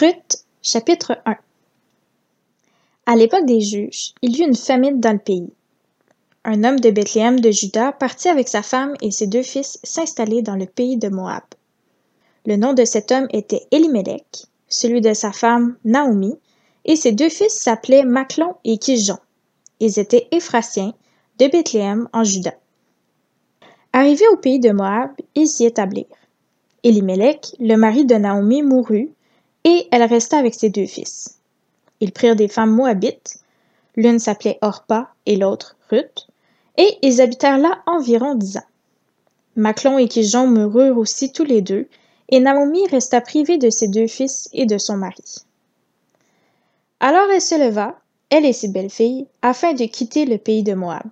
Ruth, chapitre 1 À l'époque des juges, il y eut une famine dans le pays. Un homme de Bethléem de Juda partit avec sa femme et ses deux fils s'installer dans le pays de Moab. Le nom de cet homme était Elimelech, celui de sa femme Naomi, et ses deux fils s'appelaient Maclon et Kijon. Ils étaient Éphrasiens de Bethléem en Juda. Arrivés au pays de Moab, ils s'y établirent. Elimelech, le mari de Naomi, mourut, et elle resta avec ses deux fils. Ils prirent des femmes moabites, l'une s'appelait Orpa et l'autre Ruth, et ils habitèrent là environ dix ans. Maclon et Kijon moururent aussi tous les deux, et Naomi resta privée de ses deux fils et de son mari. Alors elle se leva, elle et ses belles-filles, afin de quitter le pays de Moab.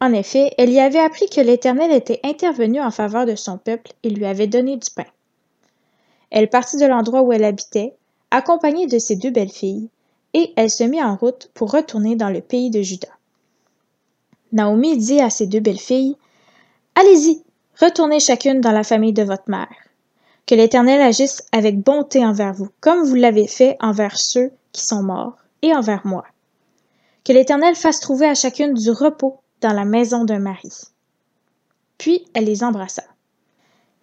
En effet, elle y avait appris que l'Éternel était intervenu en faveur de son peuple et lui avait donné du pain. Elle partit de l'endroit où elle habitait, accompagnée de ses deux belles-filles, et elle se mit en route pour retourner dans le pays de Juda. Naomi dit à ses deux belles-filles Allez-y, retournez chacune dans la famille de votre mère. Que l'Éternel agisse avec bonté envers vous, comme vous l'avez fait envers ceux qui sont morts, et envers moi. Que l'Éternel fasse trouver à chacune du repos dans la maison d'un mari. Puis elle les embrassa.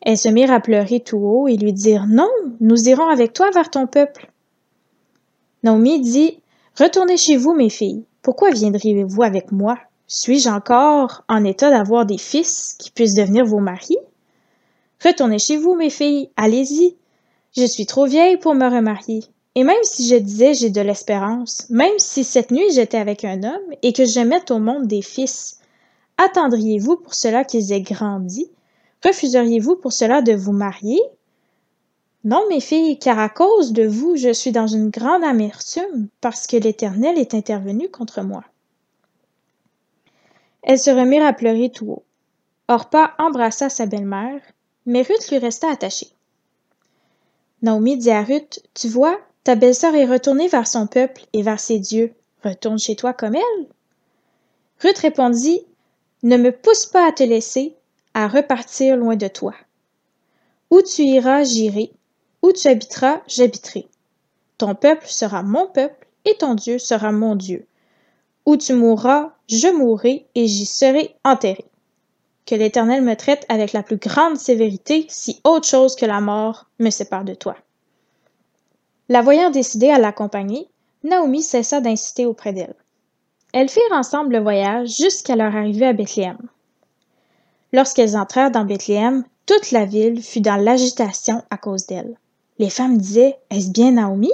Elles se mirent à pleurer tout haut et lui dirent Non, nous irons avec toi vers ton peuple. Naomi dit Retournez chez vous, mes filles. Pourquoi viendriez-vous avec moi? Suis-je encore en état d'avoir des fils qui puissent devenir vos maris? Retournez chez vous, mes filles, allez-y. Je suis trop vieille pour me remarier. Et même si je disais j'ai de l'espérance, même si cette nuit j'étais avec un homme et que je mette au monde des fils, attendriez-vous pour cela qu'ils aient grandi? Refuseriez-vous pour cela de vous marier? Non, mes filles, car à cause de vous, je suis dans une grande amertume, parce que l'Éternel est intervenu contre moi. Elles se remirent à pleurer tout haut. Orpa embrassa sa belle-mère, mais Ruth lui resta attachée. Naomi dit à Ruth, Tu vois, ta belle-sœur est retournée vers son peuple et vers ses dieux. Retourne chez toi comme elle. Ruth répondit Ne me pousse pas à te laisser, à repartir loin de toi. Où tu iras, j'irai. Où tu habiteras, j'habiterai. Ton peuple sera mon peuple et ton Dieu sera mon Dieu. Où tu mourras, je mourrai et j'y serai enterré. Que l'Éternel me traite avec la plus grande sévérité si autre chose que la mort me sépare de toi. La voyant décidée à l'accompagner, Naomi cessa d'insister auprès d'elle. Elles firent ensemble le voyage jusqu'à leur arrivée à Bethléem. Lorsqu'elles entrèrent dans Bethléem, toute la ville fut dans l'agitation à cause d'elles. Les femmes disaient Est-ce bien Naomi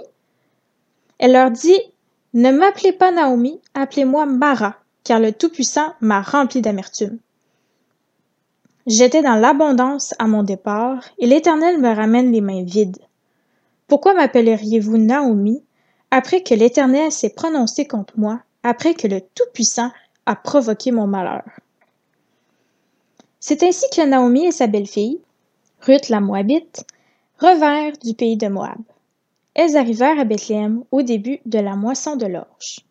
Elle leur dit Ne m'appelez pas Naomi, appelez-moi Mara, car le Tout-Puissant m'a rempli d'amertume. J'étais dans l'abondance à mon départ, et l'Éternel me ramène les mains vides. Pourquoi m'appelleriez-vous Naomi après que l'Éternel s'est prononcé contre moi, après que le Tout-Puissant a provoqué mon malheur? C'est ainsi que Naomi et sa belle-fille, Ruth la Moabite, revinrent du pays de Moab. Elles arrivèrent à Bethléem au début de la moisson de l'orge.